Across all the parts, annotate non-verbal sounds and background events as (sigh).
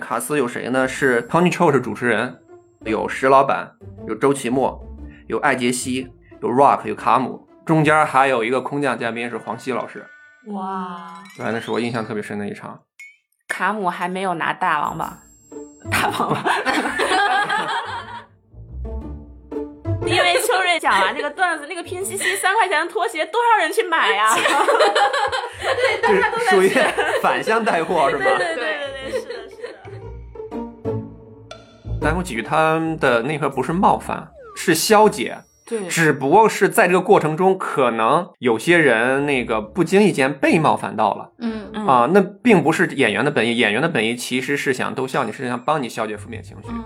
卡斯有谁呢？是 Tony Chou 是主持人，有石老板，有周奇墨，有艾杰西，有 Rock，有卡姆，中间还有一个空降嘉宾是黄西老师。哇，对，那是我印象特别深的一场。卡姆还没有拿大王吧？大王吧。(laughs) 因为秋瑞讲完那个段子，那个拼夕夕三块钱的拖鞋，多少人去买呀？(laughs) 对，大家都属于反向带货是吧？对对对对单口喜剧他的内核不是冒犯，是消解。对，只不过是在这个过程中，可能有些人那个不经意间被冒犯到了。嗯嗯啊，那并不是演员的本意，演员的本意其实是想逗笑你，是想帮你消解负面情绪。嗯。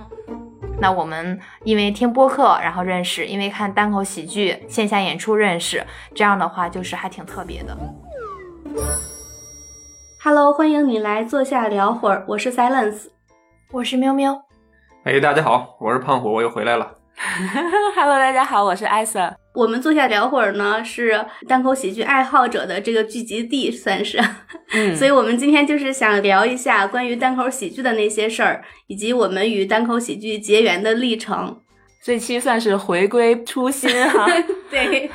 那我们因为听播客然后认识，因为看单口喜剧线下演出认识，这样的话就是还挺特别的。Hello，欢迎你来坐下聊会儿，我是 Silence，我是喵喵。哎，大家好，我是胖虎，我又回来了。(laughs) Hello，大家好，我是艾瑟。我们坐下聊会儿呢，是单口喜剧爱好者的这个聚集地，算是。嗯，(laughs) 所以我们今天就是想聊一下关于单口喜剧的那些事儿，以及我们与单口喜剧结缘的历程。这期算是回归初心哈。(laughs) 对，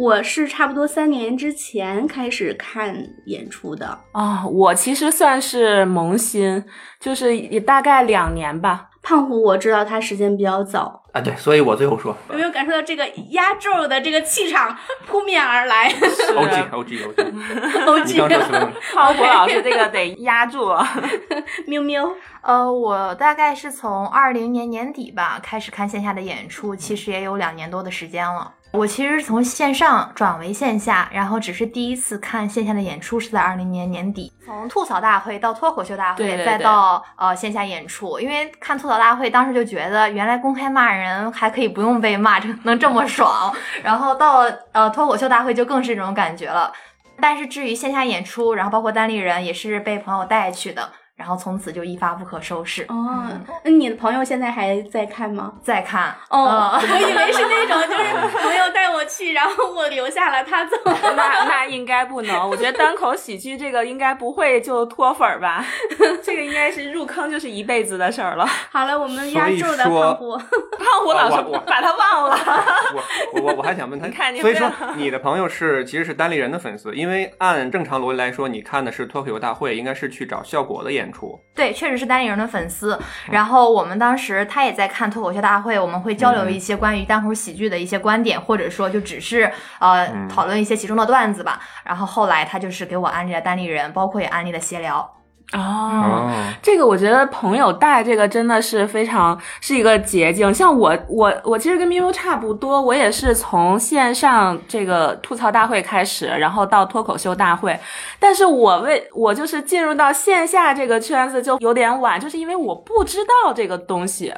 我是差不多三年之前开始看演出的啊、我其实算是萌新，就是也大概两年吧。胖虎我知道他时间比较早，啊，对，所以我最后说有没有感受到这个压轴的这个气场 (laughs) 扑面而来，O G (laughs) O G O G，刚说什么？(laughs) 胖虎老师这个得压住。喵喵，呃，我大概是从二零年年底吧开始看线下的演出，其实也有两年多的时间了。我其实是从线上转为线下，然后只是第一次看线下的演出是在二零年年底，从吐槽大会到脱口秀大会，对对对再到呃线下演出。因为看吐槽大会，当时就觉得原来公开骂人还可以不用被骂，这能这么爽。然后到呃脱口秀大会就更是这种感觉了。但是至于线下演出，然后包括单立人也是被朋友带去的，然后从此就一发不可收拾。哦，那你的朋友现在还在看吗？在看哦，嗯我以为是那种就是朋友带我去，然后我留下了，他走。(laughs) 那那应该不能，我觉得单口喜剧这个应该不会就脱粉儿吧，(laughs) 这个应该是入坑就是一辈子的事儿了。好了，我们压轴的胖虎，(laughs) 胖虎老师把他忘了，我我我还想问他，你看你所以说你的朋友是其实是单立人的粉丝，因为按正常逻辑来说，你看的是脱口秀大会，应该是去找效果的演出。对，确实是单立人的粉丝。然后我们当时他也在看脱口秀大会，我们会交流一些关于单口喜剧的一些观点，或者说就只是呃嗯讨论一些其中的段子吧。然后后来他就是给我安利了单立人，包括也安利了闲聊。哦，这个我觉得朋友带这个真的是非常是一个捷径。像我我我其实跟咪咪差不多，我也是从线上这个吐槽大会开始，然后到脱口秀大会，但是我为我就是进入到线下这个圈子就有点晚，就是因为我不知道这个东西，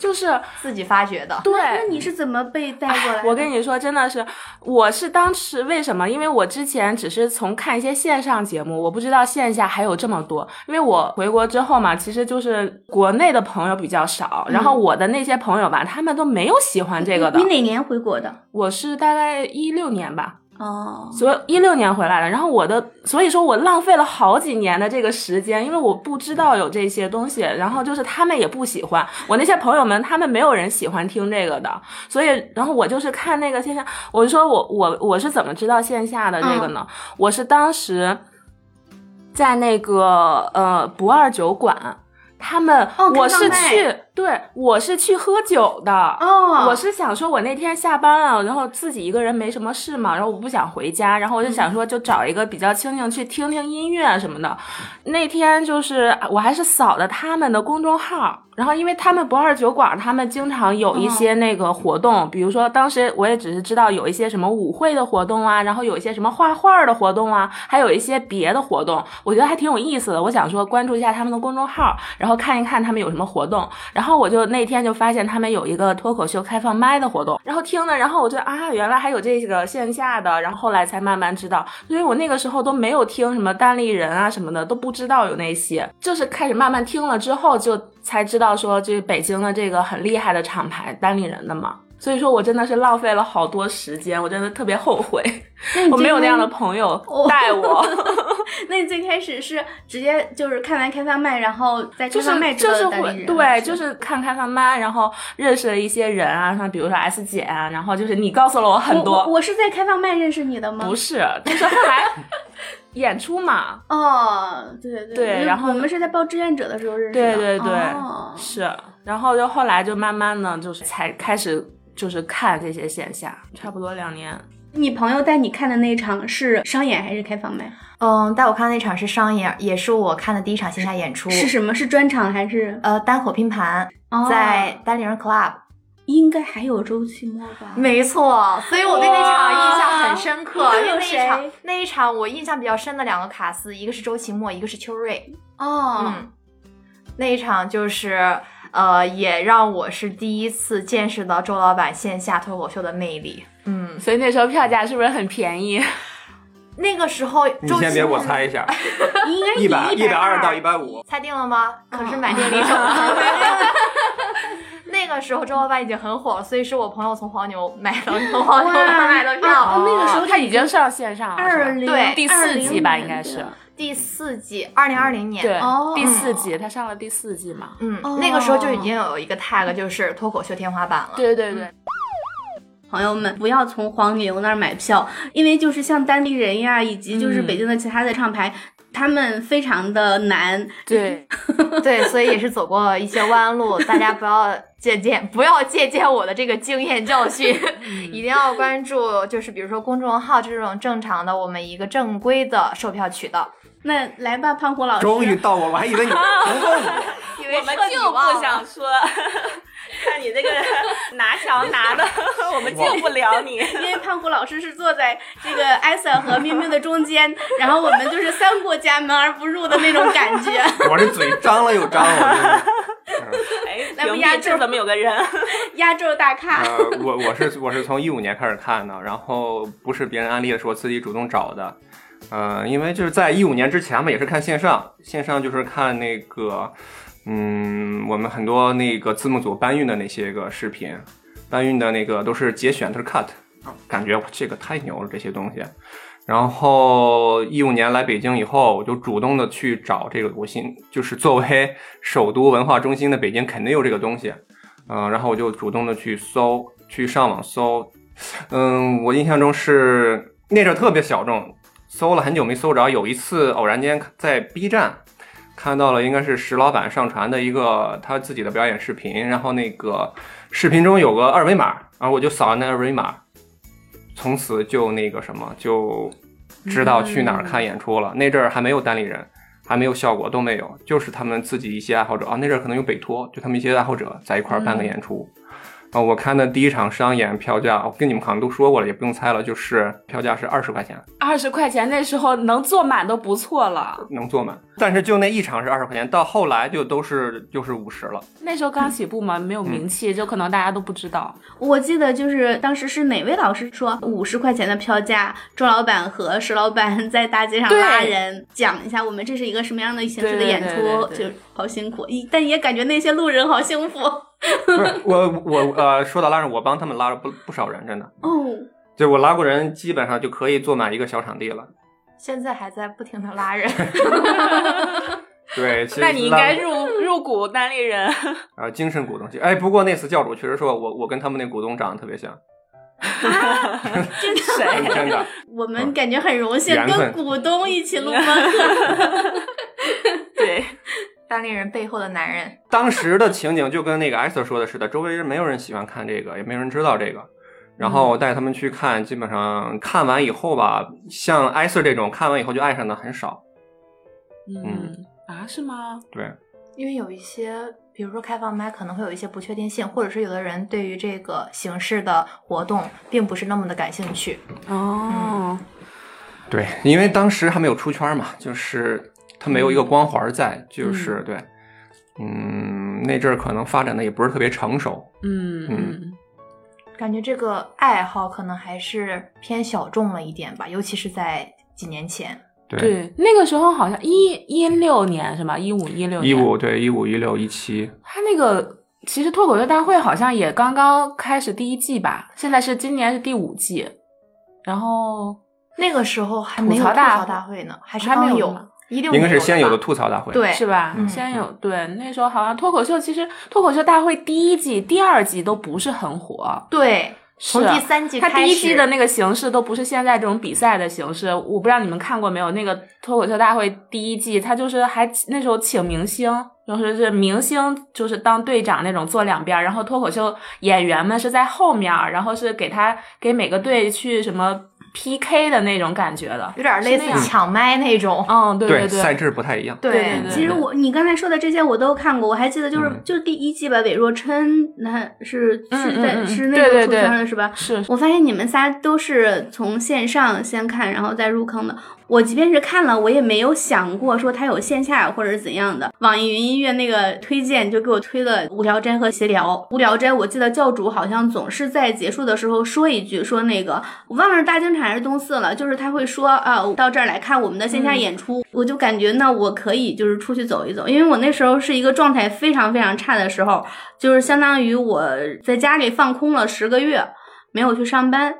就是自己发掘的，对。那你是怎么被带过来的？我跟你说，真的是，我是当时为什么？因为我之前只是从看一些线上节目，我不知道线下还有这么多。因为我回国之后嘛，其实就是国内的朋友比较少，然后我的那些朋友吧，他们都没有喜欢这个的你。哪年回国的？我是大概一六年吧，哦，所以一六年回来的。然后我的，所以说我浪费了好几年的这个时间，因为我不知道有这些东西，然后就是他们也不喜欢我那些朋友们，他们没有人喜欢听这个的，所以然后我就是看那个线下，我就说我我我是怎么知道线下的这个呢？我是当时在那个呃不二酒馆。他们，哦我是去，对我是去喝酒的，哦我是想说，我那天下班了，然后自己一个人没什么事嘛，然后我不想回家，然后我就想说，就找一个比较清静去听听音乐什么的。那天就是我还是扫的他们的公众号，然后因为他们不二酒馆，他们经常有一些那个活动，比如说当时我也只是知道有一些什么舞会的活动啊，然后有一些什么画画的活动啊，还有一些别的活动，我觉得还挺有意思的。我想说关注一下他们的公众号，然后看一看他们有什么活动。然然后我就那天就发现他们有一个脱口秀开放麦的活动，然后听了，然后我就啊，原来还有这个线下的，然后后来才慢慢知道，因为我那个时候都没有听什么单立人啊什么的，都不知道有那些，就是开始慢慢听了之后，就才知道说这北京的这个很厉害的厂牌单立人的嘛。所以说我真的是浪费了好多时间，我真的特别后悔，我没有那样的朋友带我。(laughs) 那你最开始是直接就是看完开放麦，然后在开就是放麦就是对，就是看开放麦，然后认识了一些人啊，像比如说 S 姐啊，然后就是你告诉了我很我多，我我是在开放麦认识你的吗？不是，就是后来演出嘛，哦，对对对然后我们是在报志愿者的时候认识的。对对对，哦是，然后就后来就慢慢的就是才开始就是看这些线下，差不多两年。你朋友带你看的那场是商演还是开放麦？嗯，带我看的那场是商演，也是我看的第一场线下演出，是什么？是专场还是？呃单口拼盘，哦在单立人 Club。应该还有周奇墨吧？没错，所以我对那场印象很深刻。哇因为那一场有谁那一场我印象比较深的两个卡司，一个是周奇墨，一个是邱瑞。哦，嗯，那一场就是呃，也让我是第一次见识到周老板线下脱口秀的魅力。嗯，所以那时候票价是不是很便宜？(laughs) 那个时候你先别，我猜一下，(laughs) 应该一百一百二二到一百五，猜定了吗？可是买电离手。(laughs) 那个时候周老板已经很火了，所以是我朋友从黄牛买的，从黄牛那儿买的票。哦那个时候他已经上线上了，二零对第四季吧，应该是。第四季，二零二零年。对，哦第四季他上了第四季嘛。嗯，哦那个时候就已经有一个 tag，就是脱口秀天花板了。对对对，朋友们不要从黄牛那儿买票，因为就是像当地人呀，以及就是嗯北京的其他的唱牌，他们非常的难。对，(laughs) 对，所以也是走过一些弯路，(laughs) 大家不要借鉴，不要借鉴我的这个经验教训，(laughs) 一定要关注，就是比如说公众号这种正常的，我们一个正规的售票渠道。那来吧，胖虎老师，终于到我，我还以为你不问我。因我们就不想说，看你那个 (laughs) 拿墙拿的，我们救不了你。因为胖虎老师是坐在这个艾森和明明的中间，然后我们就是三过家门而不入的那种感觉。(laughs) 我这嘴张了又张，我真是。(laughs) 哎，来不屏蔽压轴这怎么有个人？压轴大咖，呃，我我是我是从一五年开始看的，然后不是别人安利的，是我自己主动找的。呃，因为就是在一五年之前嘛，也是看线上，线上就是看那个，嗯，我们很多那个字幕组搬运的那些个视频，搬运的那个都是节选，都是 cut，感觉这个太牛了这些东西。然后一五年来北京以后，我就主动的去找这个，我心就是作为首都文化中心的北京肯定有这个东西，嗯、然后我就主动的去搜，去上网搜，嗯，我印象中是那阵儿特别小众，搜了很久没搜着，有一次偶然间在 B 站看到了，应该是石老板上传的一个他自己的表演视频，然后那个视频中有个二维码，然后我就扫了那二维码，从此就那个什么，就知道去哪儿看演出了。那阵儿还没有单立人，还没有效果，都没有，就是他们自己一些爱好者啊，那阵儿可能有北托，就他们一些爱好者在一块儿办个演出。啊，我看的第一场商演票价，我跟你们好像都说过了，也不用猜了，就是票价是二十块钱，二十块钱那时候能坐满都不错了。能坐满。但是就那一场是二十块钱，到后来就都是就是五十了。那时候刚起步嘛，没有名气，就可能大家都不知道。我记得就是当时是哪位老师说五十块钱的票价，周老板和石老板在大街上拉人，讲一下我们这是一个什么样的形式的演出，对对对对对就好辛苦，一但也感觉那些路人好幸福不是 (laughs) 我我呃，说到拉人，我帮他们拉了不不少人，真的。哦。就我拉过人，基本上就可以坐满一个小场地了。现在还在不停的拉人，(laughs) 对，(laughs) 其实那你应该入入股单立人。(laughs) 啊、精神股东哎，不过那次教主确实说我我跟他们那股东长得特别像，真的，谁？真的。我们感觉很荣幸跟股东一起录播客。对，单立人背后的男人。当时的情景就跟那个艾瑟说的似的，周围人没有人喜欢看这个，也没有人知道这个。然后带他们去看，基本上看完以后吧，像艾瑟这种看完以后就爱上的很少。嗯啊，是吗？对，因为有一些，比如说开放麦可能会有一些不确定性，或者是有的人对于这个形式的活动并不是那么的感兴趣。哦，对，因为当时还没有出圈嘛，就是他没有一个光环在，就是对，嗯，那阵儿可能发展的也不是特别成熟。嗯嗯，感觉这个爱好可能还是偏小众了一点吧，尤其是在几年前。对，对，那个时候好像一一六年是吧？一五一六一五对一五一六一七，他那个其实脱口秀大会好像也刚刚开始第一季吧，现在是今年是第五季，然后那个时候还没有吐槽大会呢，还是还没刚有有吗，一定应该是先有的吐槽大会。对是吧？嗯先有对，那时候好像脱口秀，其实脱口秀大会第一季、第二季都不是很火，对，从是啊第三季它开始，第一季的那个形式都不是现在这种比赛的形式，我不知道你们看过没有？那个脱口秀大会第一季，它就是还那时候请明星，就是是明星就是当队长那种坐两边儿，然后脱口秀演员们是在后面儿，然后是给他给每个队去什么 PK 的那种感觉的，有点类似抢麦那种。嗯，对对赛制不太一样。对对对其实我你刚才说的这些我都看过，我还记得就是、嗯就是第一季吧，韦若琛那是嗯是在、是那个出对对对圈的是吧？是我发现你们仨都是从线上先看，然后再入坑的。我即便是看了，我也没有想过说它有线下或者怎样的。网易云音乐那个推荐就给我推了《无聊斋》和《闲聊》。《无聊斋》我记得教主好像总是在结束的时候说一句，说那个我忘了是大经场还是东四了，就是他会说啊，到这儿来看我们的线下演出，我就感觉那我可以就是出去走一走，因为我那时候是一个状态非常非常差的时候，就是相当于我在家里放空了十个月，没有去上班。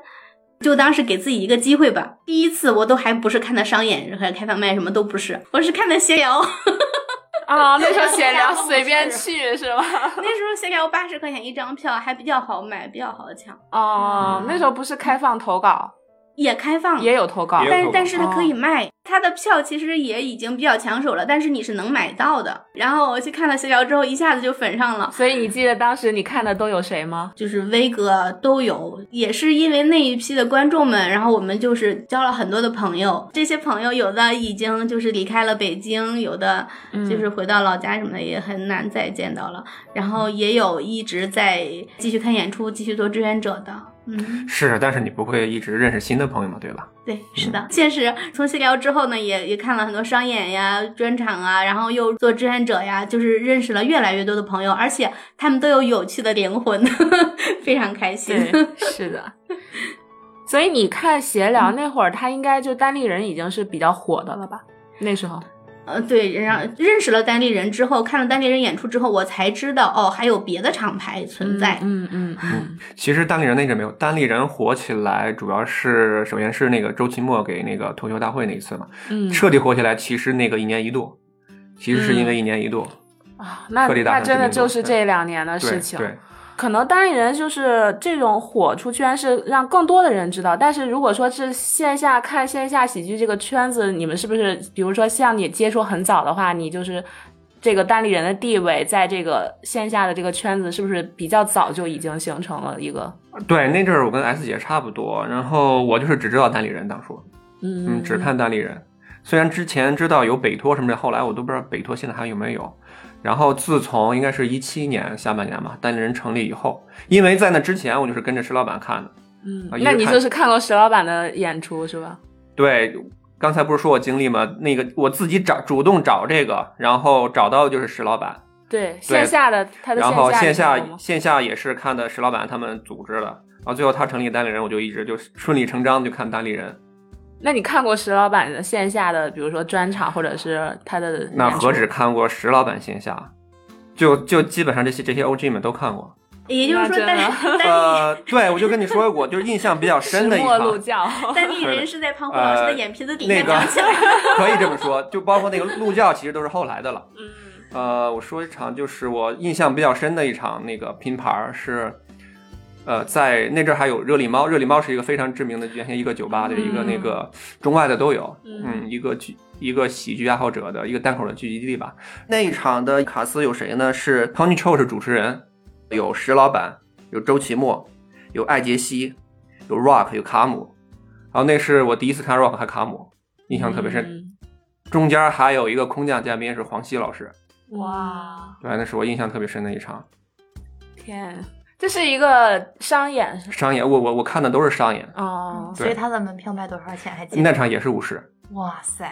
就当是给自己一个机会吧。第一次我都还不是看的商演和开放麦，什么都不是，我是看的闲聊。啊，(laughs) 那时候闲聊随便去是吧？(laughs) 那时候闲聊八十块钱一张票，还比较好买，比较好抢，哦，那时候不是开放投稿，也开放，也有投稿但是但是它可以哦卖，它的票其实也已经比较抢手了，但是你是能买到的。然后我去看了闲聊之后，一下子就粉上了。所以你记得当时你看的都有谁吗？就是威哥都有，也是因为那一批的观众们，然后我们就是交了很多的朋友。这些朋友有的已经就是离开了北京，有的就是回到老家什么的，也很难再见到了。然后也有一直在继续看演出、继续做志愿者的。嗯，是，但是你不会一直认识新的朋友嘛，对吧？对，是的。现实从闲聊之后呢，也也看了很多商演呀、专场啊，然后又做志愿者呀，就是认识了越来越多的朋友，而且他们都有有趣的灵魂，(laughs) 非常开心。对，(laughs) 是的。所以你看闲聊那会儿，他应该就单立人已经是比较火的了吧？那时候，呃，对，然后认识了单立人之后，看了单立人演出之后，我才知道哦，还有别的厂牌存在。嗯嗯嗯其实单立人那阵没有，单立人火起来主要是首先是那个周奇墨给那个脱口秀大会那一次嘛，嗯彻底火起来，其实那个一年一度，其实是因为一年一度，啊，那彻底打那真的就是这两年的事情。对，可能单立人就是这种火出圈是让更多的人知道，但是如果说是线下看线下喜剧这个圈子，你们是不是比如说像你接触很早的话，你就是这个单立人的地位在这个线下的这个圈子是不是比较早就已经形成了一个对，那阵儿我跟 S 姐差不多，然后我就是只知道单立人，当初，嗯嗯，只看单立人。虽然之前知道有北托什么的，后来我都不知道北托现在还有没有。然后自从应该是一七年下半年吧，单立人成立以后，因为在那之前我就是跟着石老板看的。嗯那你就是看过石老板的演出是吧？对，刚才不是说我经历吗？那个我自己找主动找这个，然后找到就是石老板，对，线下的他的然后线线下你看过吗线下也是看的石老板他们组织的，然后最后他成立单立人，我就一直就顺理成章就看单立人。那你看过石老板的线下的，比如说专场或者是他的那何止看过石老板线下，就就基本上这些这些 OG 们都看过。也就是说单，那真的单 (laughs) 呃，对，我就跟你说过，就是印象比较深的一石墨路场，教，单立人是在庞虎老师的眼皮子底下那个长起来的。(laughs) 可以这么说，就包括那个路教，其实都是后来的了。嗯呃，我说一场就是我印象比较深的一场那个拼盘儿是，呃，在那阵儿还有热力猫，热力猫是一个非常知名的原先一个酒吧的一个那个中外的都有，嗯嗯，一个剧一个喜剧爱好者的一个单口的聚集地吧。那一场的卡斯有谁呢？是 Tony Chou 是主持人，有石老板，有周奇墨，有艾杰西，有 Rock，有卡姆。然后那是我第一次看 Rock 和卡姆，印象特别深。嗯中间还有一个空降嘉宾是黄西老师，哇，对，那是我印象特别深的一场天，这是一个商演商演。我我我看的都是商演，哦，所以他的门票卖多少钱？还记得？那场也是五十，哇塞，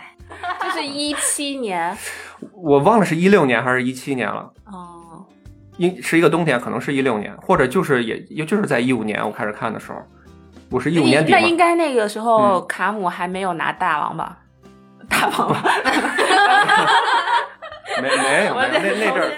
这是一七年 (laughs) 我忘了是一六年还是一七年了，哦，应是一个冬天，可能是一六年，或者就是也也就是在一五年我开始看的时候，我是一五年底那应，该那个时候嗯卡姆还没有拿大王吧？大王吧，(laughs) 没没有没有那那阵儿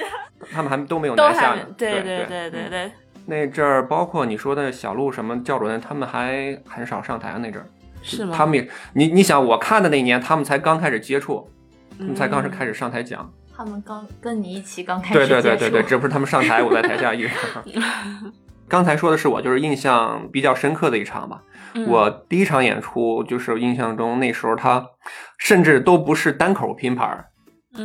他们还都没有拿下呢，对对对对嗯对，那阵儿包括你说的小鹿什么教主任，他们还很少上台啊那阵儿，是吗？他们也，你你想，我看的那年，他们才刚开始接触，他们才刚是嗯开始上台讲。他们刚跟你一起刚开始对对对对对，这不是他们上台，我在台下一人。(laughs) 刚才说的是我就是印象比较深刻的一场吧。嗯我第一场演出就是印象中那时候他甚至都不是单口拼盘儿，嗯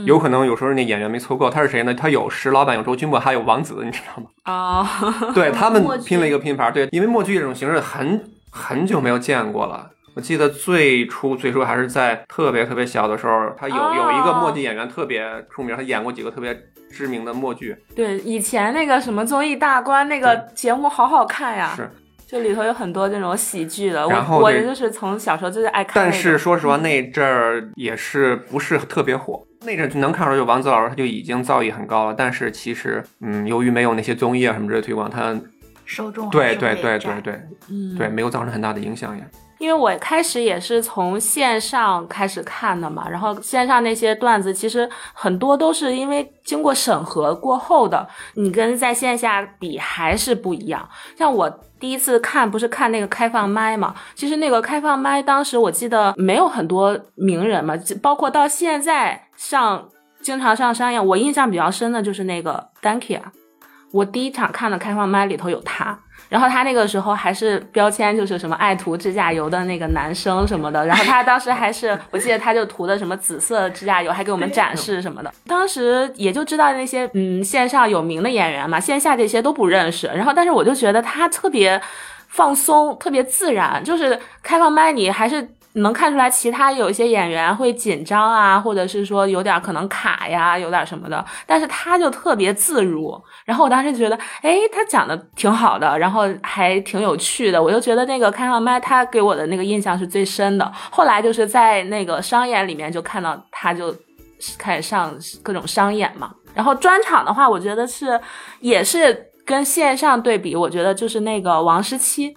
有可能有时候那演员没凑够。他是谁呢？他有石老板，有周君墨，还有王子，你知道吗？哦，对 (laughs) 他们拼了一个拼盘儿。对，因为默剧这种形式很很久没有见过了。我记得最初最初还是在特别特别小的时候，他有、哦有一个默剧演员特别出名，他演过几个特别知名的默剧。对，以前那个什么综艺大观那个节目好好看呀，是，就里头有很多这种喜剧的。然后我我就是从小时候就是爱看但。是说实话，那阵儿也是不是特别火。那阵儿就能看出来，就王子老师他就已经造诣很高了。但是其实，嗯，由于没有那些综艺啊什么之类的推广，他受众对对对对对嗯对，没有造成很大的影响也。因为我开始也是从线上开始看的嘛，然后线上那些段子其实很多都是因为经过审核过后的，你跟在线下比还是不一样。像我第一次看不是看那个开放麦嘛，其实那个开放麦当时我记得没有很多名人嘛，包括到现在上经常上商演，我印象比较深的就是那个 Danki 啊我第一场看的开放麦里头有他。然后他那个时候还是标签，就是什么爱涂指甲油的那个男生什么的。然后他当时还是，我记得他就涂的什么紫色指甲油，还给我们展示什么的。当时也就知道那些嗯线上有名的演员嘛，线下这些都不认识。然后但是我就觉得他特别放松，特别自然，就是开放麦你还是。能看出来，其他有一些演员会紧张啊，或者是说有点可能卡呀，有点什么的，但是他就特别自如。然后我当时觉得，哎，他讲的挺好的，然后还挺有趣的，我就觉得那个开放麦他给我的那个印象是最深的。后来就是在那个商演里面就看到他就开始上各种商演嘛，然后专场的话，我觉得是也是跟线上对比，我觉得就是那个王十七。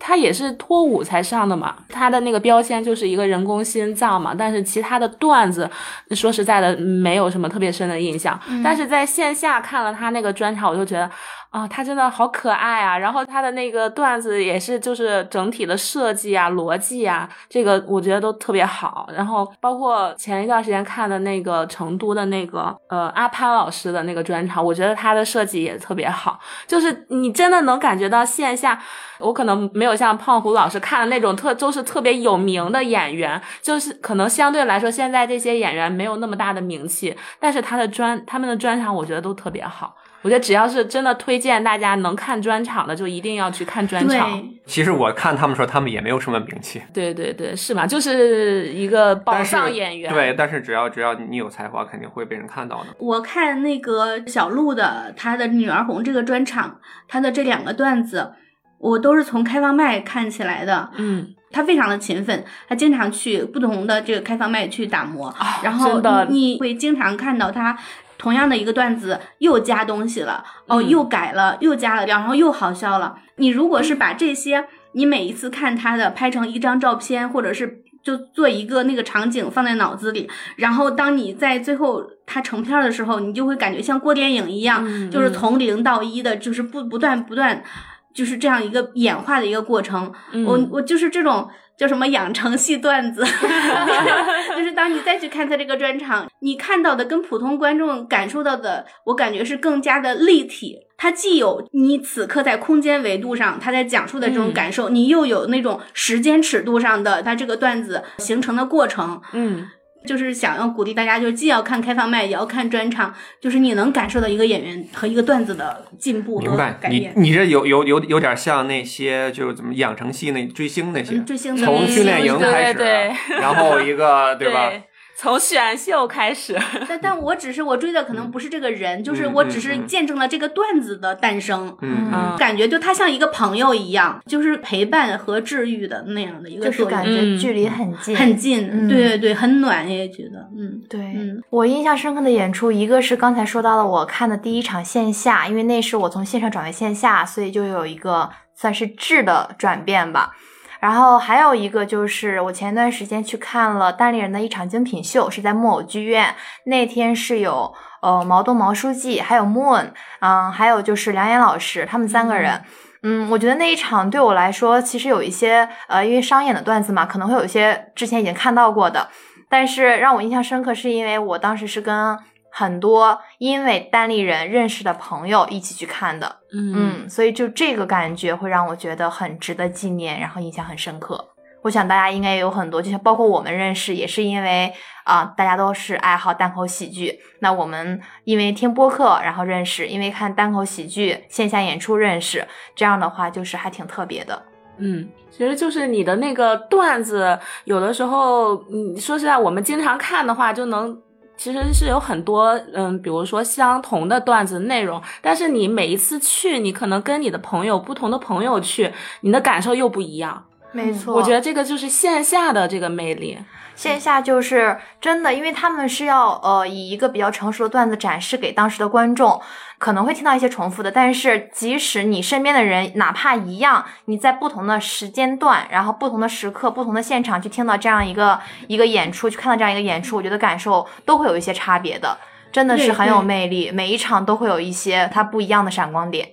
他也是脱五才上的嘛，他的那个标签就是一个人工心脏嘛，但是其他的段子，说实在的，没有什么特别深的印象。但是在线下看了他那个专场，我就觉得啊，他真的好可爱啊！然后他的那个段子也是，就是整体的设计啊、逻辑啊，这个我觉得都特别好。然后包括前一段时间看的那个成都的那个呃阿潘老师的那个专场，我觉得他的设计也特别好，就是你真的能感觉到线下。我可能没有像胖虎老师看的那种特都是特别有名的演员，就是可能相对来说现在这些演员没有那么大的名气，但是他的专他们的专场我觉得都特别好。我觉得只要是真的推荐大家能看专场的，就一定要去看专场。对，其实我看他们说，他们也没有什么名气，对对对，是嘛？就是一个宝藏演员。对，但是只要只要你有才华，肯定会被人看到的。我看那个小鹿的他的《女儿红》这个专场，他的这两个段子，我都是从开放麦看起来的。嗯，他非常的勤奋，他经常去不同的这个开放麦去打磨，然后你你会经常看到他同样的一个段子又加东西了，哦，嗯又改了，又加了，然后又好笑了。你如果是把这些，你每一次看他的拍成一张照片，或者是就做一个那个场景放在脑子里，然后当你在最后他成片儿的时候，你就会感觉像过电影一样，嗯就是嗯从零到一的，就是不不断不断。就是这样一个演化的一个过程，嗯我我就是这种叫什么养成系段子，(laughs) 就是当你再去看他这个专场，你看到的跟普通观众感受到的，我感觉是更加的立体。它既有你此刻在空间维度上他在讲述的这种嗯感受，你又有那种时间尺度上的他这个段子形成的过程。嗯，就是想要鼓励大家，就既要看开放麦，也要看专场，就是你能感受到一个演员和一个段子的进步和改变。你这有有有有点像那些就是怎么养成系那追星那些，嗯追星的从训练营开始，对然后一个 (laughs) 对吧？从选秀开始，(laughs) 但但我只是我追的可能不是这个人，就是嗯我只是见证了这个段子的诞生。嗯嗯感觉就他像一个朋友一样，就是陪伴和治愈的那样的一个就是，感觉嗯。距离很近，很近，嗯。对对对，很暖也觉得，嗯对，嗯。我印象深刻的演出，一个是刚才说到了我看的第一场线下，因为那是我从线上转为线下，所以就有一个算是质的转变吧。然后还有一个就是我前一段时间去看了单立人的一场精品秀，是在木偶剧院。那天是有呃毛东毛书记，还有 Moon，嗯，还有就是梁岩老师，他们三个人。嗯，我觉得那一场对我来说，其实有一些呃，因为商演的段子嘛，可能会有一些之前已经看到过的，但是让我印象深刻，是因为我当时是跟很多因为单立人认识的朋友一起去看的，嗯嗯，所以就这个感觉会让我觉得很值得纪念，然后印象很深刻。我想大家应该也有很多，就像包括我们认识，也是因为啊、大家都是爱好单口喜剧。那我们因为听播客然后认识，因为看单口喜剧线下演出认识，这样的话就是还挺特别的。嗯，其实就是你的那个段子，有的时候，嗯，说实在，我们经常看的话，就能其实是有很多，嗯，比如说相同的段子内容，但是你每一次去，你可能跟你的朋友不同的朋友去，你的感受又不一样。没错我觉得这个就是线下的这个魅力。线下就是真的，因为他们是要呃以一个比较成熟的段子展示给当时的观众，可能会听到一些重复的，但是即使你身边的人哪怕一样，你在不同的时间段，然后不同的时刻、不同的现场去听到这样一个一个演出，去看到这样一个演出，我觉得感受都会有一些差别的，真的是很有魅力，每一场都会有一些它不一样的闪光点。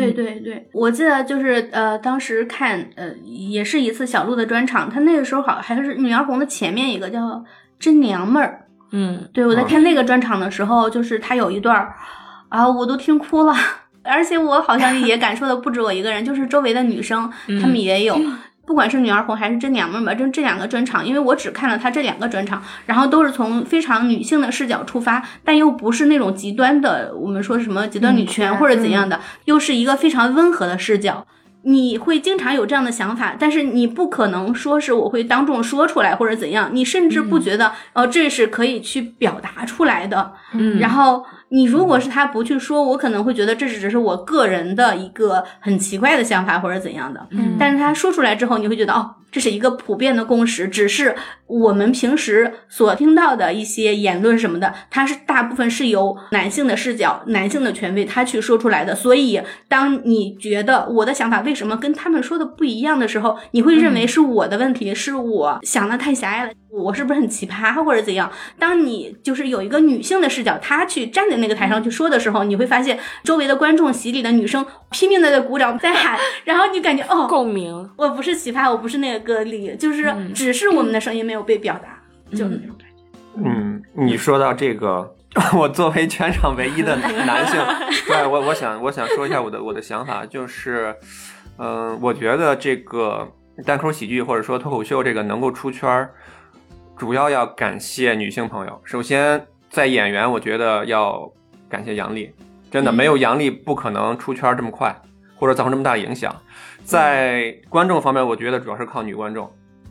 对对对，我记得就是呃，当时看呃，也是一次小鹿的专场，他那个时候好还是女儿红的前面一个叫《真娘们儿》。嗯对我在看那个专场的时候，就是他有一段儿啊，我都听哭了，(laughs) 而且我好像也感受的不止我一个人，就是周围的女生她们也有。(laughs) 不管是女儿红还是真娘们儿吧，这这两个专场，因为我只看了他这两个专场，然后都是从非常女性的视角出发，但又不是那种极端的，我们说什么极端女权或者怎样的，又是一个非常温和的视角。你会经常有这样的想法，但是你不可能说是我会当众说出来或者怎样，你甚至不觉得、哦这是可以去表达出来的。嗯然后你如果是他不去说，我可能会觉得这只是我个人的一个很奇怪的想法或者怎样的。嗯但是他说出来之后，你会觉得哦，这是一个普遍的共识，只是我们平时所听到的一些言论什么的，它是大部分是由男性的视角、男性的权威他去说出来的。所以，当你觉得我的想法为什么跟他们说的不一样的时候，你会认为是我的问题，是我想的太狭隘了，我是不是很奇葩或者怎样？当你就是有一个女性的视角，她去站在那个台上去说的时候，你会发现周围的观众席里的女生拼命的在鼓掌在喊，然后你感觉哦，共鸣。我不是奇葩，我不是那个个例，就是只是我们的声音没有被表达，就是那种感觉。嗯，你说到这个，(laughs) 我作为全场唯一的男 (laughs) 性，对我，我想，我想说一下我的我的想法，就是，嗯、我觉得这个单口喜剧或者说脱口秀这个能够出圈儿，主要要感谢女性朋友。首先，在演员，我觉得要感谢杨笠，真的嗯没有杨笠不可能出圈儿这么快，或者造成这么大的影响。在观众方面，我觉得主要是靠女观众。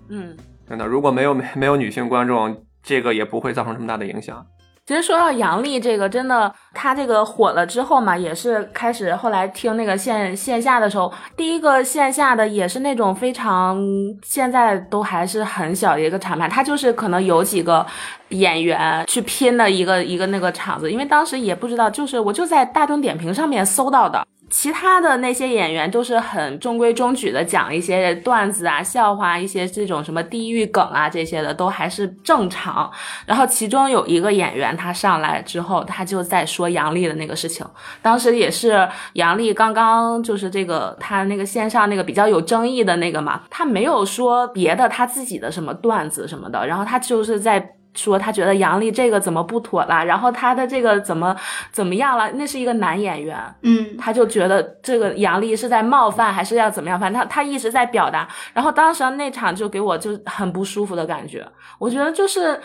嗯，真的，如果没有没没有女性观众，这个也不会造成这么大的影响。其实说到杨笠这个，真的，他这个火了之后嘛，也是开始后来听那个线线下的时候，第一个线下的也是那种非常现在都还是很小的一个厂牌，他就是可能有几个演员去拼的一个一个那个场子，因为当时也不知道，就是我就在大众点评上面搜到的。其他的那些演员都是很中规中矩的讲一些段子啊、笑话，一些这种什么地域梗啊这些的都还是正常。然后其中有一个演员，他上来之后，他就在说杨笠的那个事情。当时也是杨笠刚刚就是这个他那个线上那个比较有争议的那个嘛，他没有说别的他自己的什么段子什么的，然后他就是在。说他觉得杨笠这个怎么不妥啦，然后他的这个怎么怎么样了？那是一个男演员，嗯，他就觉得这个杨笠是在冒犯，还是要怎么样？反正他他一直在表达，然后当时那场就给我就很不舒服的感觉。我觉得就是，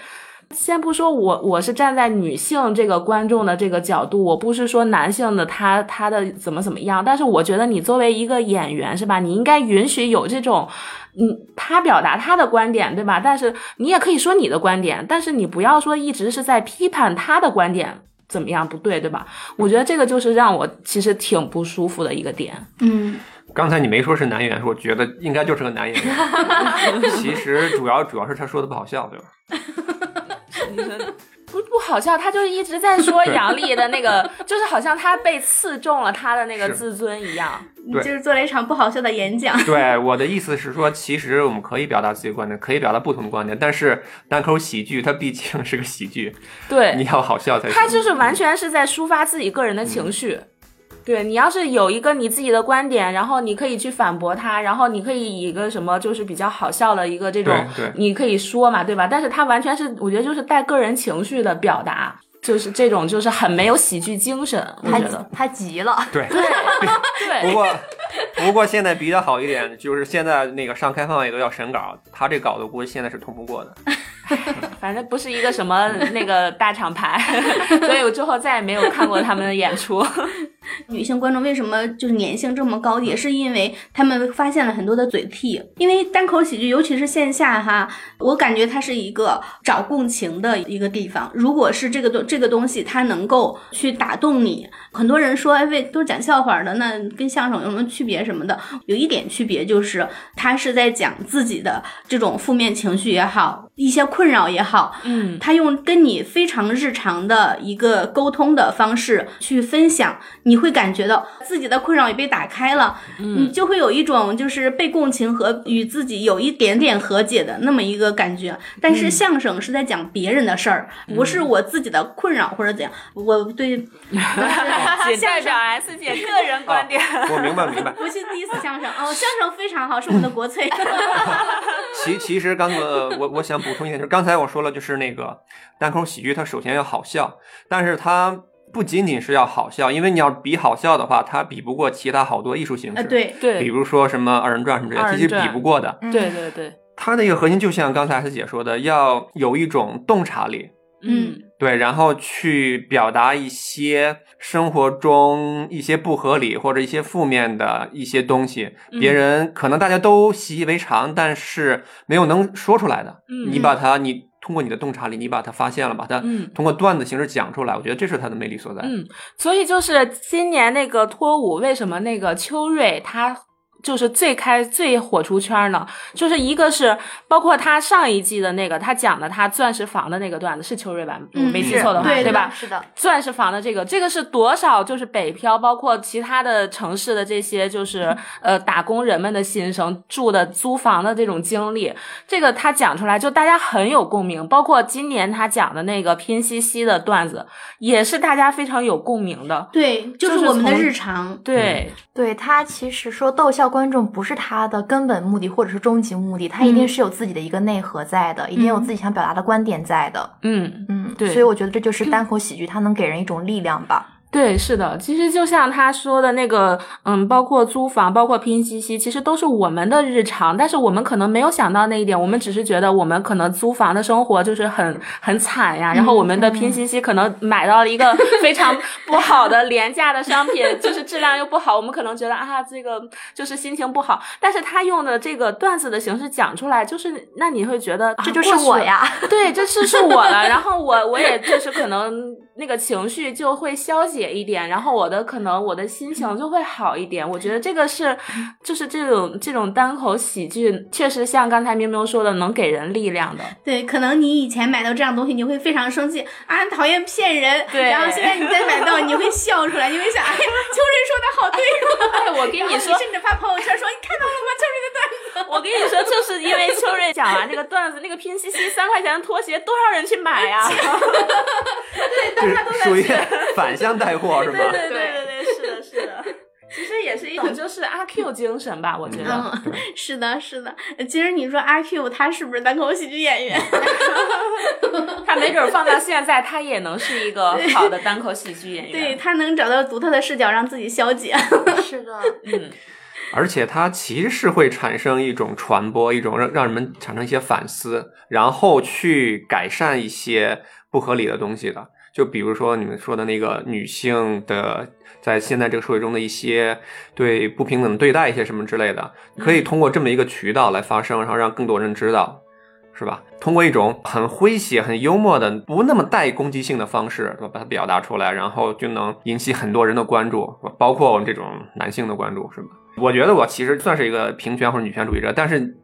先不说我我是站在女性这个观众的这个角度，我不是说男性的他他的怎么怎么样，但是我觉得你作为一个演员是吧，你应该允许有这种，嗯，他表达他的观点对吧？但是你也可以说你的观点，但是你不要说一直是在批判他的观点。怎么样不对，对吧？我觉得这个就是让我其实挺不舒服的一个点。嗯，(laughs) 刚才你没说是男演员，我觉得应该就是个男演员。其实主要主要是他说的不好笑，对吧？(laughs) 不不好笑，他就是一直在说杨笠的那个，(laughs) 就是好像他被刺中了他的那个自尊一样。你就是做了一场不好笑的演讲。(laughs) 对，我的意思是说，其实我们可以表达自己观点，可以表达不同的观点，但是单口喜剧它毕竟是个喜剧，对你，要好笑才行。他就是完全是在抒发自己个人的情绪。对你要是有一个你自己的观点，然后你可以去反驳他，然后你可以以一个什么就是比较好笑的一个这种你可以说嘛，对吧？但是他完全是我觉得就是带个人情绪的表达，就是这种就是很没有喜剧精神，我他觉得。他急了，对。对对不过，不过现在比较好一点，就是现在那个上开放也都要审稿，他这稿子估计现在是通不过的。(laughs) 反正不是一个什么那个大厂牌，(laughs) 所以我之后再也没有看过他们的演出。(laughs) 女性观众为什么就是粘性这么高，也是因为他们发现了很多的嘴替。因为单口喜剧，尤其是线下哈，我感觉它是一个找共情的一个地方。如果是这个东这个东西，它能够去打动你，很多人说，哎，为都是讲笑话的，那跟相声有什么区别什么的？有一点区别就是，他是在讲自己的这种负面情绪也好，一些困扰也好，嗯，他用跟你非常日常的一个沟通的方式去分享，你会感觉到自己的困扰也被打开了，你就会有一种就是被共情和与自己有一点点和解的那么一个感觉。但是相声是在讲别人的事儿，不是我自己的困扰或者怎样。我对仅代表 S 姐个人观点。我明白明白。不是第一次相声哦，相声非常好，是我们的国粹。(laughs) 其其实刚哥我我想补充一点，就是刚才我说了，就是那个单口喜剧，它首先要好笑，但是它不仅仅是要好笑，因为你要比好笑的话，它比不过其他好多艺术形式。呃，，对，比如说什么二人转什么之类的，其实比不过的。嗯对对对，它的一个核心就像刚才 S 姐说的，要有一种洞察力，嗯对，然后去表达一些生活中一些不合理或者一些负面的一些东西，嗯。别人可能大家都习以为常，但是没有能说出来的。嗯。你把它，你通过你的洞察力，你把它发现了，把它嗯。通过段子形式讲出来，我觉得这是它的魅力所在。嗯，所以就是今年那个脱舞，为什么那个秋瑞他就是最开最火出圈呢？就是一个是包括他上一季的那个他讲的他钻石房的那个段子是秋瑞版？嗯没记错的话，对对吧？是的，钻石房的这个，这个是多少？就是北漂，包括其他的城市的这些，就是呃打工人们的心声，住的租房的这种经历，这个他讲出来，就大家很有共鸣。包括今年他讲的那个拼夕夕的段子，也是大家非常有共鸣的。对，就就是是我们的日常。对，对他其实说逗笑观众不是他的根本目的或者是终极目的，他一定嗯是有自己的一个内核在的，一定有自己想表达的观点在的。嗯，嗯，对所以我觉得这就是单口喜剧，它能给人一种力量吧。对，是的，其实就像他说的那个，嗯，包括租房，包括拼夕夕，其实都是我们的日常，但是我们可能没有想到那一点，我们只是觉得我们可能租房的生活就是很很惨呀，然后我们的拼夕夕可能买到了一个 (laughs) 非常不好的廉价的商品，就是质量又不好，我们可能觉得啊，这个就是心情不好，但是他用的这个段子的形式讲出来，就是那你会觉得、啊这就是我呀，对，这是是我了，(laughs) 然后我我也就是可能那个情绪就会消解一点，然后我的可能我的心情就会好一点。我觉得这个是就是这种这种单口喜剧，确实像刚才明明说的，能给人力量的。对，可能你以前买到这样东西，你会非常生气啊，讨厌骗人。对然后现在你再买到，你会笑出来，你会想，哎呀，秋瑞说的好对哦。(laughs) 哎，我跟你说，甚至发朋友圈说，你看到了吗？秋瑞的段子。我跟你说，就是因为秋瑞讲完这个段子，那个拼夕夕三块钱的拖鞋，多少人去买呀？(laughs) 就是属于反向带货 (laughs) 是吗？对对对对对，是的，是的。其实也是一种就是阿 Q 精神吧，我觉得。嗯，(laughs) 是的，是的。其实你说阿 Q 他是不是单口喜剧演员？(laughs) 他没准放到现在，他也能是一个好的单口喜剧演员。对他能找到独特的视角，让自己消解。是的，嗯，而且它其实是会产生一种传播，一种让让人们产生一些反思，然后去改善一些不合理的东西的。就比如说你们说的那个女性的，在现在这个社会中的一些对不平等的对待，一些什么之类的，可以通过这么一个渠道来发声，然后让更多人知道。是吧？通过一种很诙谐、很幽默的、不那么带攻击性的方式，对吧？把它表达出来，然后就能引起很多人的关注，包括我们这种男性的关注，是吧？我觉得我其实算是一个平权或者女权主义者，但是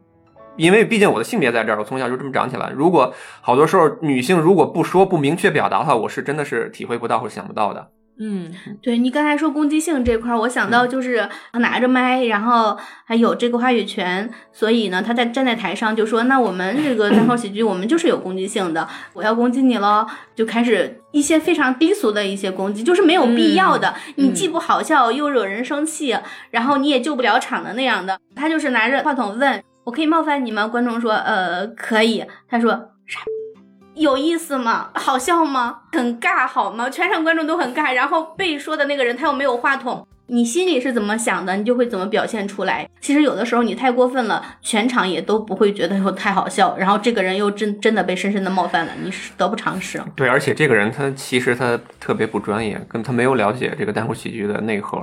因为毕竟我的性别在这儿，我从小就这么长起来。如果好多时候女性如果不说、不明确表达的话，我是真的是体会不到或者想不到的。嗯对你刚才说攻击性这块儿，我想到就是拿着麦，然后还有这个话语权，所以呢，他在站在台上就说：“那我们这个单口喜剧，我们就是有攻击性的，我要攻击你喽！”就开始一些非常低俗的一些攻击，就是没有必要的，你既不好笑又惹人生气，然后你也救不了场的那样的。他就是拿着话筒问：“我可以冒犯你吗？”观众说：“呃，可以。”他说：“啥。”有意思吗？好笑吗？很尬好吗？全场观众都很尬，然后被说的那个人他又没有话筒，你心里是怎么想的，你就会怎么表现出来。其实有的时候你太过分了，全场也都不会觉得说太好笑，然后这个人又真真的被深深的冒犯了，你是得不偿失。对，而且这个人他其实他特别不专业，跟他没有了解这个单口喜剧的内核。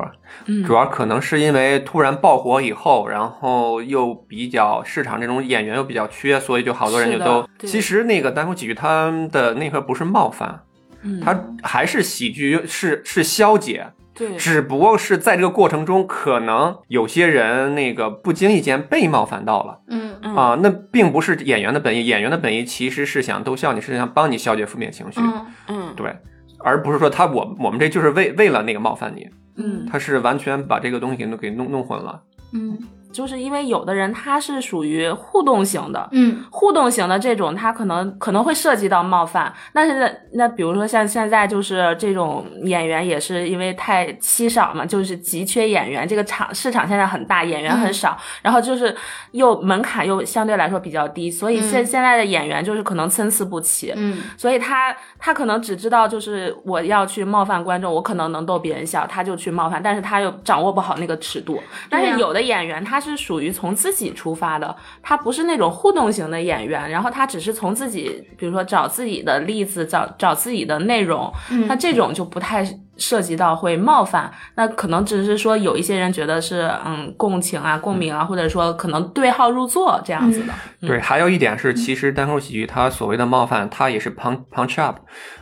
嗯主要可能是因为突然爆火以后，然后又比较市场这种演员又比较缺，所以就好多人就都。其实那个单口喜剧它的内核不是冒犯，嗯，它还是喜剧，是是消解，对。只不过是在这个过程中，可能有些人那个不经意间被冒犯到了。嗯。嗯。啊，那并不是演员的本意，演员的本意其实是想逗笑你，是想帮你消解负面情绪，嗯嗯。对，而不是说他我我们这就是为为了那个冒犯你，嗯，他是完全把这个东西给弄给弄弄混了。嗯就是因为有的人他是属于互动型的，嗯互动型的这种，他可能可能会涉及到冒犯。但是那那比如说像现在就是这种演员，也是因为太稀少嘛，就是急缺演员。这个场市场现在很大，演员很少，然后就是又门槛又相对来说比较低，所以现、嗯现在的演员就是可能参差不齐。嗯所以他他可能只知道就是我要去冒犯观众，我可能能逗别人笑，他就去冒犯，但是他又掌握不好那个尺度。但是有的演员他是属于从自己出发的，他不是那种互动型的演员，然后他只是从自己，比如说找自己的例子，找找自己的内容，嗯。那这种就不太涉及到会冒犯，那可能只是说有一些人觉得是嗯共情啊、共鸣啊，或者说可能对号入座这样子的。对，还有一点是，其实单口喜剧它所谓的冒犯，它也是 punch punch up，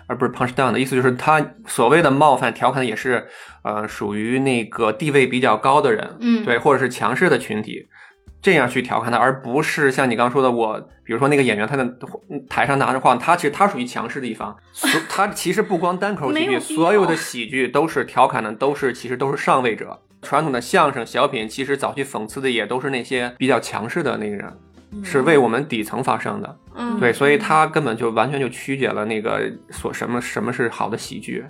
而不是 punch down 的意思，就是它所谓的冒犯调侃也是，呃，属于那个地位比较高的人，嗯对，或者是强势的群体，这样去调侃他，而不是像你刚刚说的我，比如说那个演员他在台上拿着话，他其实他属于强势的一方，所他其实不光单口喜剧，有所有的喜剧都是调侃的，都是其实都是上位者。传统的相声、小品，其实早期讽刺的也都是那些比较强势的那个人，是为我们底层发声的。嗯，对，所以他根本就完全就曲解了那个所什么什么是好的喜剧。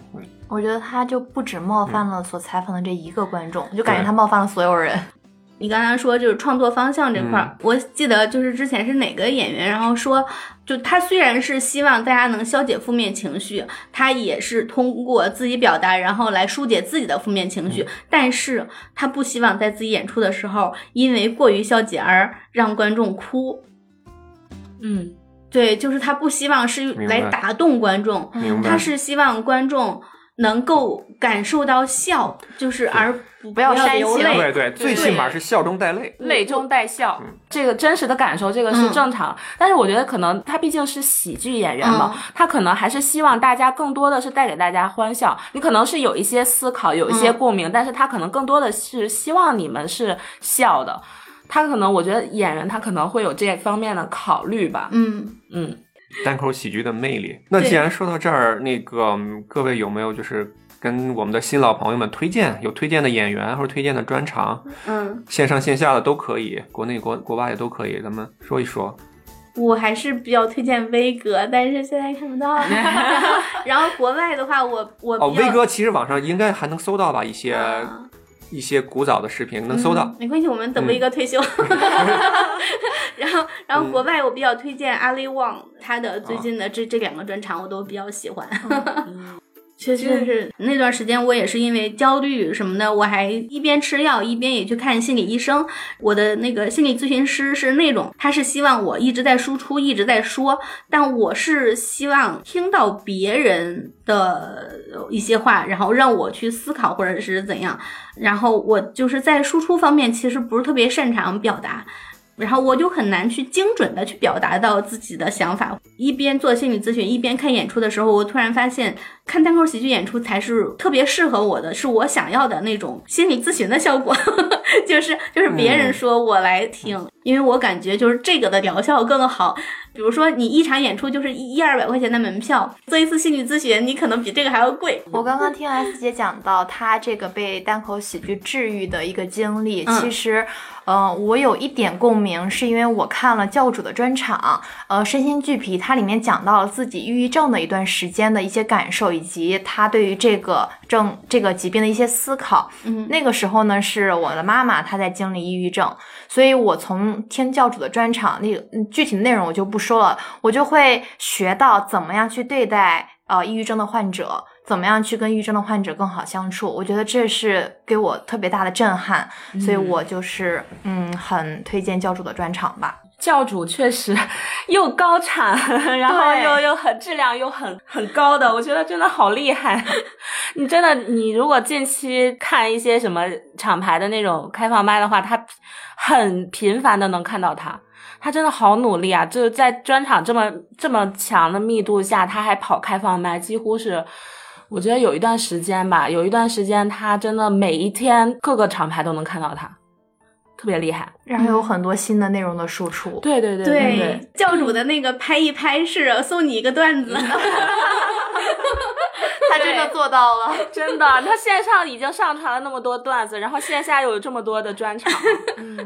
我觉得他就不止冒犯了所采访的这一个观众，就感觉他冒犯了所有人。(laughs) 你刚才说就是创作方向这块儿，我记得就是之前是哪个演员，然后说，就他虽然是希望大家能消解负面情绪，他也是通过自己表达，然后来疏解自己的负面情绪，但是他不希望在自己演出的时候，因为过于消解而让观众哭。嗯对，就是他不希望是来打动观众，他？是希望观众能够感受到笑，就是而不不要煽情。对对，最起码是笑中带泪。泪中带笑嗯，这个真实的感受，这个是嗯正常。但是我觉得可能他毕竟是喜剧演员嘛，嗯他可能还是希望大家更多的是带给大家欢笑。你可能是有一些思考，有一些嗯共鸣，但是他可能更多的是希望你们是笑的。他可能，我觉得演员他可能会有这方面的考虑吧。嗯，嗯，单口喜剧的魅力。那既然说到这儿，那个嗯各位有没有就是跟我们的新老朋友们推荐有推荐的演员或者推荐的专场，嗯，线上线下的都可以，国内国国外也都可以，咱们说一说。我还是比较推荐威哥，但是现在看不到。(laughs) 然后国外的话，我我哦，威哥其实网上应该还能搜到吧，一些、啊一些古早的视频能搜到。嗯没关系，我们等一个退休。(laughs) 然后，然后国外我比较推荐阿里旺，他的最近的这这两个专场我都比较喜欢。确实是那段时间，我也是因为焦虑什么的，我还一边吃药一边也去看心理医生。我的那个心理咨询师是那种，他是希望我一直在输出，一直在说，但我是希望听到别人的一些话，然后让我去思考或者是怎样。然后我就是在输出方面其实不是特别擅长表达。然后我就很难去精准的去表达到自己的想法。一边做心理咨询，一边看演出的时候，我突然发现，看单口喜剧演出才是特别适合我的，是我想要的那种心理咨询的效果，(laughs) 就是就是别人说我来听，因为我感觉就是这个的疗效更好。比比如说你一场演出就是一一二百块钱的门票，做一次心理咨询，你可能比这个还要贵。我刚刚听 S 姐讲到她这个被单口喜剧治愈的一个经历，嗯其实，呃，我有一点共鸣，是因为我看了教主的专场，呃，身心俱疲，它里面讲到了自己抑郁症的一段时间的一些感受，以及他对于这个症这个疾病的一些思考。嗯那个时候呢，是我的妈妈她在经历抑郁症，所以我从听教主的专场那个嗯具体的内容我就不说了，我就会学到怎么样去对待呃抑郁症的患者，怎么样去跟抑郁症的患者更好相处。我觉得这是给我特别大的震撼，所以我就是嗯很推荐教主的专场吧。教主确实又高产，(laughs) 然后又又很质量又很很高的，我觉得真的好厉害。(laughs) 你真的，你如果近期看一些什么厂牌的那种开放麦的话，他很频繁的能看到他。他真的好努力啊！就是在专场这么这么强的密度下，他还跑开放麦，几乎是，我觉得有一段时间吧，有一段时间他真的每一天各个厂牌都能看到他，特别厉害。然后有很多新的内容的输出。对对对对对，教主的那个拍一拍是 (laughs) 送你一个段子，(laughs) 他真的做到了。真的，他线上已经上传了那么多段子，然后线下又有这么多的专场，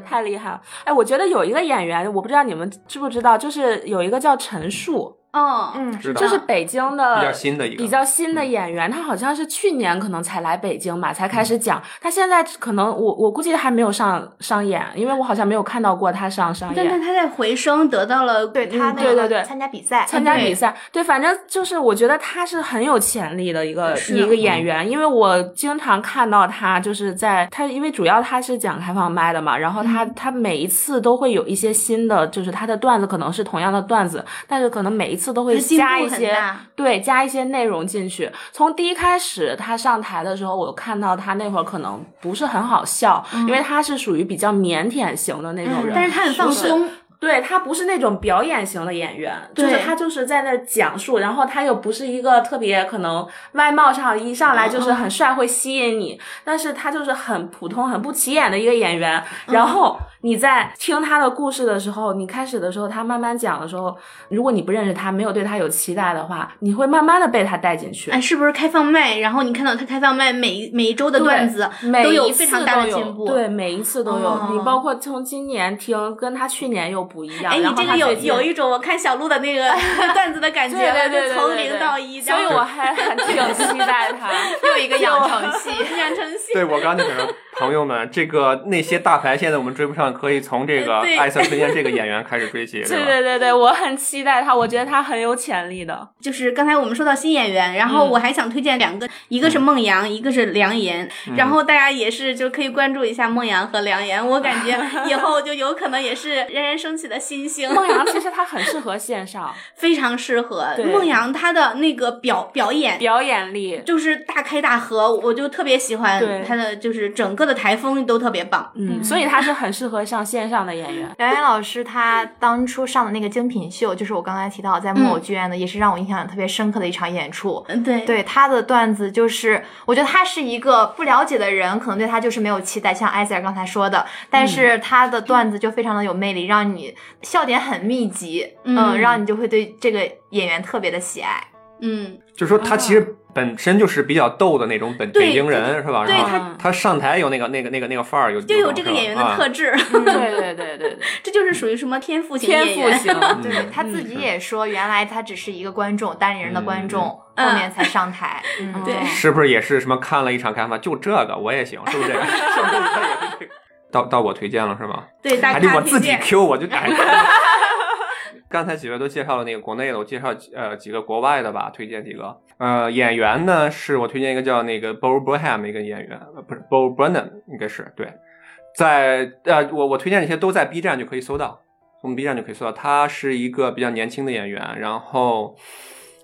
太厉害了。哎，我觉得有一个演员，我不知道你们知不知道，就是有一个叫陈数，哦，嗯，知道。就是北京的比较新的一个。比较新的演员，他好像是去年可能才来北京吧，才开始讲。他现在可能我我估计还没有上上演，因为我好像没有看到过他上上演。但是他在回声得到了对他那个对对对参加比赛，参加比赛，对，反正就是我觉得他是很有潜力的一个一个演员，因为我经常看到他就是在他，因为主要他是讲开放麦的嘛，然后他、他每一次都会有一些新的，就是他的段子可能是同样的段子，但是可能每一次都会加一些对加一些内容进去。从第一开始他上台的时候，我看到他那会儿可能不是很好笑，因为他是属于比较腼腆型的那种人，但是他很放松，对他不是那种表演型的演员，就是他就是在那儿讲述，然后他又不是一个特别可能外貌上一上来就是很帅会吸引你，但是他就是很普通很不起眼的一个演员。然后你在听他的故事的时候，你开始的时候他慢慢讲的时候，如果你不认识他，没有对他有期待的话，你会慢慢的被他带进去。哎，是不是开放麦？然后你看到他开放麦每每一周的段子都有每一次非常大的都有进步。对，每一次都有。哦你包括从今年听，跟他去年又不一样。哎，你这个有有一种我看小鹿的那个 (laughs) 段子的感觉对了，对对对就从零到一，所以我还很挺期待他。(laughs) 又一个养成系。(laughs) 养成系。对我刚才就想说，朋友们，这个那些大牌现在我们追不上，可以从这个对艾瑟推荐这个 (laughs) 演员开始追起，(laughs) 对？对对对，我很期待他，我觉得他很有潜力的。就是刚才我们说到新演员，然后嗯我还想推荐两个，一个是孟阳，一个是梁岩，然后大家也是就可以关注一下孟阳和梁岩，我感觉 (laughs) 以后就有可能也是冉冉升起的新星。孟阳其实他很适合线上非常适合孟阳，他的那个表表演表演力，就是大开大合，我就特别喜欢对他的，就是整个的台风都特别棒。嗯，所以他是很适合上线上的演员。梁岩老师他当初上的那个精品秀，就是我刚才提到在木偶剧院的，也是让我印象特别深刻的一场演出。嗯，对对他的段子，就是我觉得他是一个不了解的人，可能对他就是没有期待，像艾塞尔刚才说的，但是他的段子就非常的有魅力，让你笑点很密集，嗯嗯，让你就会对这个演员特别的喜爱。嗯，就是说他其实本身就是比较逗的那种本北京人，是吧？对然后他他上台有那个那个那个那个范儿，有就有这个演员的特质。(laughs) 对对对对对，这就是属于什么天赋型天演员。赋型。(laughs) 对他自己也说，原来他只是一个观众，单立人的观众，嗯后面才上台。(laughs) 嗯，对嗯是不是也是什么看了一场开放，就这个我也行，是不是？到到我推荐了是吗？对，大还得我自己。Q，我就哎。刚才几位都介绍了那个国内的，我介绍呃几个国外的吧，推荐几个。呃，演员呢是我推荐一个叫那个 Bo Burnham 的一个演员，呃不是 Bo Burnham 应该是对，在呃我我推荐这些都在 B 站就可以搜到，从 B 站就可以搜到。他是一个比较年轻的演员，然后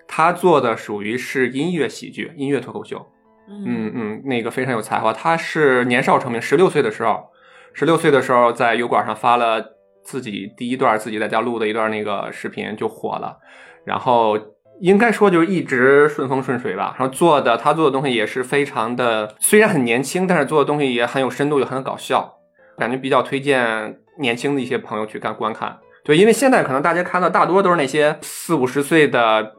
他做的属于是音乐喜剧、音乐脱口秀。嗯嗯，那个非常有才华。他是年少成名，十六岁的时候，十六岁的时候在油管上发了自己第一段自己在家录的一段那个视频就火了，然后应该说就是一直顺风顺水吧。然后做的他做的东西也是非常的，虽然很年轻，但是做的东西也很有深度，也很搞笑，感觉比较推荐年轻的一些朋友去看观看。对，因为现在可能大家看到大多都是那些四五十岁的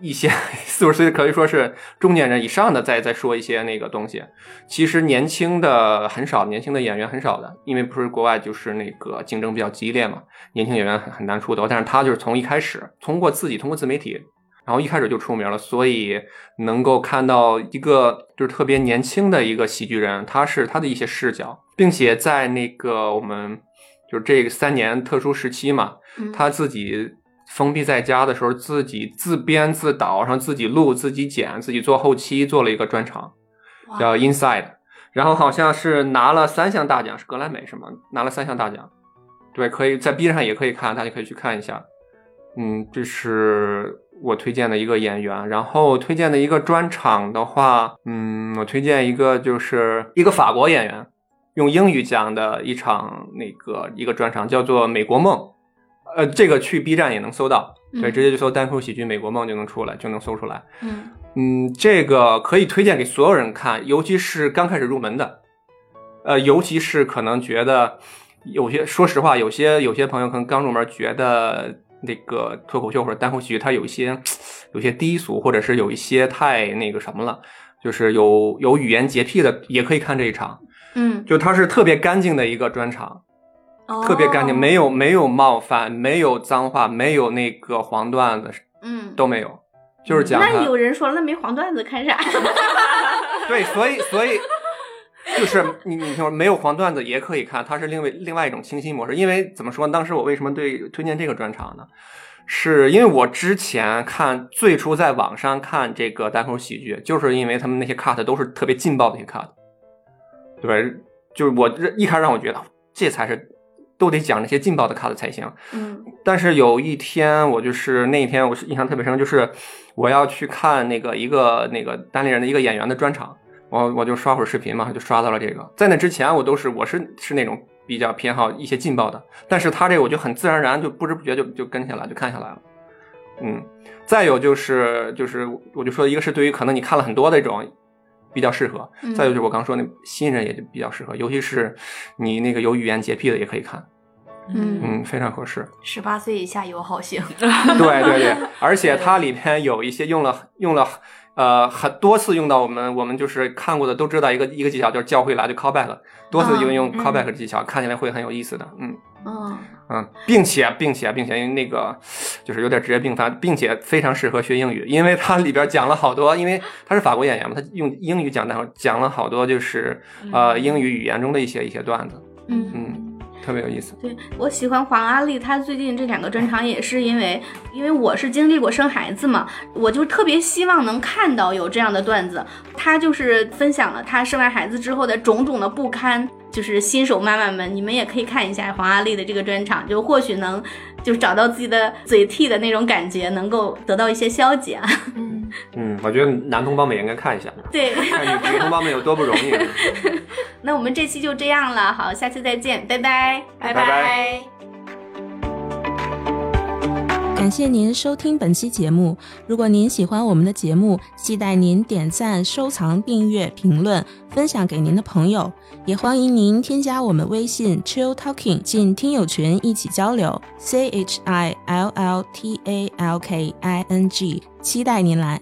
一些 (laughs) 四五十岁可以说是中年人以上的在在说一些那个东西。其实年轻的很少，年轻的演员很少的，因为不是国外就是那个竞争比较激烈嘛，年轻演员很很难出头。但是他就是从一开始通过自己通过自媒体，然后一开始就出名了，所以能够看到一个就是特别年轻的一个喜剧人，他是他的一些视角，并且在那个我们。就是这个三年特殊时期嘛，他自己封闭在家的时候，自己自编自导，然后自己录、自己剪、自己做后期，做了一个专场，叫 Inside，然后好像是拿了三项大奖，是格莱美是吗？拿了三项大奖，对，可以在 B 站上也可以看，大家可以去看一下。嗯，这是我推荐的一个演员，然后推荐的一个专场的话，嗯，我推荐一个就是一个法国演员。用英语讲的一场那个一个专场叫做《美国梦》，呃，这个去 B 站也能搜到，对，直接就搜单口喜剧《美国梦》就能出来，就能搜出来。嗯嗯，这个可以推荐给所有人看，尤其是刚开始入门的，呃，尤其是可能觉得有些，说实话，有些有些朋友可能刚入门，觉得那个脱口秀或者单口喜剧它有一些有些低俗，或者是有一些太那个什么了，就是有有语言洁癖的，也可以看这一场。嗯，就它是特别干净的一个专场，特别干净，没有没有冒犯，没有脏话，没有那个黄段子，嗯，都没有，就是讲。那有人说了，那没黄段子看啥？(laughs) 对，所以所以就是你你听说没有黄段子也可以看，它是另外另外一种清新模式。因为怎么说，当时我为什么对推荐这个专场呢？是因为我之前看最初在网上看这个单口喜剧，就是因为他们那些 cut 都是特别劲爆的一些 cut。对，就是我一开始让我觉得这才是都得讲那些劲爆的卡子才行。嗯，但是有一天我就是那一天我是印象特别深，就是我要去看那个一个那个单立人的一个演员的专场，我我就刷会儿视频嘛，就刷到了这个。在那之前我都是我是是那种比较偏好一些劲爆的，但是他这个我就很自然而然就不知不觉就就跟下来就看下来了。嗯，再有就是就是我就说一个是对于可能你看了很多的这种。比较适合，再有就是我刚说那新人也就比较适合，尤其是你那个有语言洁癖的也可以看，嗯。嗯，非常合适。十八岁以下友好型，对 (laughs) 对对，(laughs) 而且它里边有一些用了用了呃很多次用到我们我们就是看过的都知道一个一个技巧就是教会来就 callback，多次用用 callback 的技巧，看起来会很有意思的，嗯。嗯。嗯，并且并且并且，因为那个就是有点职业病发，并且非常适合学英语，因为它里边讲了好多，因为他是法国演员嘛，他用英语讲，的讲了好多就是呃英语语言中的一些一些段子，嗯。嗯，特别有意思。对我喜欢黄阿丽，她最近这两个专场也是因为，因为我是经历过生孩子嘛，我就特别希望能看到有这样的段子。她就是分享了她生完孩子之后的种种的不堪。就是新手妈妈们，你们也可以看一下黄阿丽的这个专场，就或许能就是找到自己的嘴替的那种感觉，能够得到一些消解。嗯嗯，我觉得男同胞们也应该看一下，(laughs) 对，看女女同胞们有多不容易。(laughs) 那我们这期就这样了，好，下期再见，拜拜，拜拜。感谢您收听本期节目。如果您喜欢我们的节目，期待您点赞、收藏、订阅、评论、分享给您的朋友。也欢迎您添加我们微信 Chill Talking 进听友群一起交流。C H I L L T A L K I N G，期待您来。